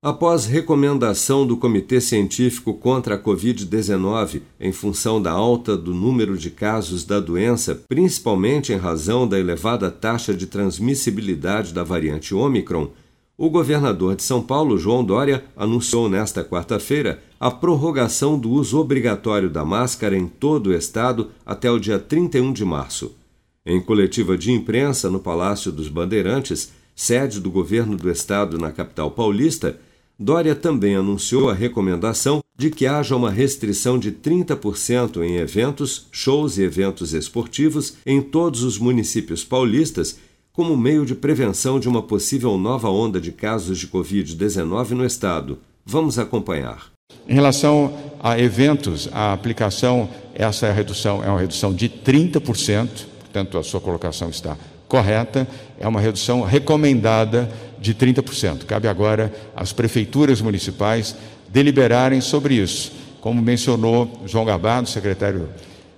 Após recomendação do Comitê Científico contra a Covid-19 em função da alta do número de casos da doença, principalmente em razão da elevada taxa de transmissibilidade da variante Omicron, o governador de São Paulo, João Dória, anunciou nesta quarta-feira a prorrogação do uso obrigatório da máscara em todo o estado até o dia 31 de março. Em coletiva de imprensa no Palácio dos Bandeirantes, sede do governo do estado na capital paulista, Dória também anunciou a recomendação de que haja uma restrição de 30% em eventos, shows e eventos esportivos em todos os municípios paulistas, como meio de prevenção de uma possível nova onda de casos de Covid-19 no estado. Vamos acompanhar. Em relação a eventos, a aplicação, essa é a redução, é uma redução de 30%, portanto a sua colocação está correta, é uma redução recomendada de 30%. Cabe agora às prefeituras municipais deliberarem sobre isso. Como mencionou João Gabado, secretário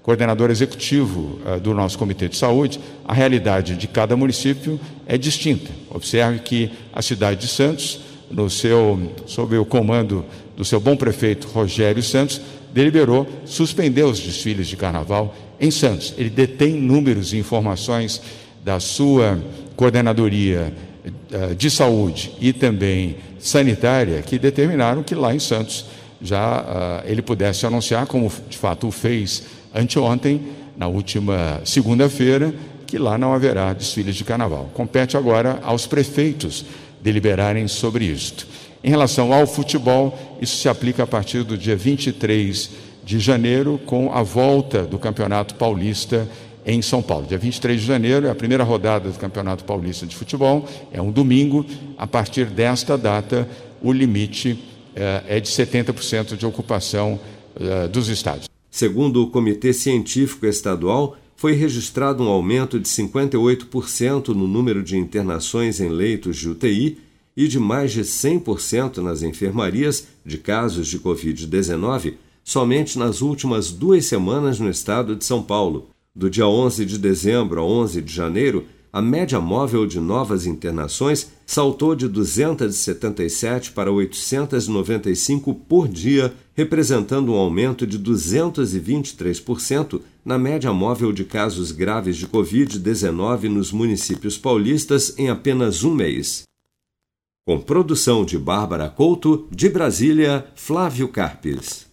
coordenador executivo uh, do nosso Comitê de Saúde, a realidade de cada município é distinta. Observe que a cidade de Santos, no seu, sob o comando do seu bom prefeito Rogério Santos, deliberou suspender os desfiles de carnaval em Santos. Ele detém números e informações da sua coordenadoria eh, de saúde e também sanitária que determinaram que lá em Santos já uh, ele pudesse anunciar, como de fato o fez anteontem, na última segunda-feira, que lá não haverá desfiles de carnaval. Compete agora aos prefeitos deliberarem sobre isto. Em relação ao futebol, isso se aplica a partir do dia 23 de janeiro, com a volta do Campeonato Paulista em São Paulo. Dia 23 de janeiro é a primeira rodada do Campeonato Paulista de Futebol, é um domingo. A partir desta data, o limite eh, é de 70% de ocupação eh, dos estádios. Segundo o Comitê Científico Estadual, foi registrado um aumento de 58% no número de internações em leitos de UTI e de mais de 100% nas enfermarias de casos de Covid-19 somente nas últimas duas semanas no estado de São Paulo. Do dia 11 de dezembro a 11 de janeiro, a média móvel de novas internações saltou de 277 para 895 por dia, representando um aumento de 223% na média móvel de casos graves de Covid-19 nos municípios paulistas em apenas um mês. Com produção de Bárbara Couto, de Brasília, Flávio Carpes.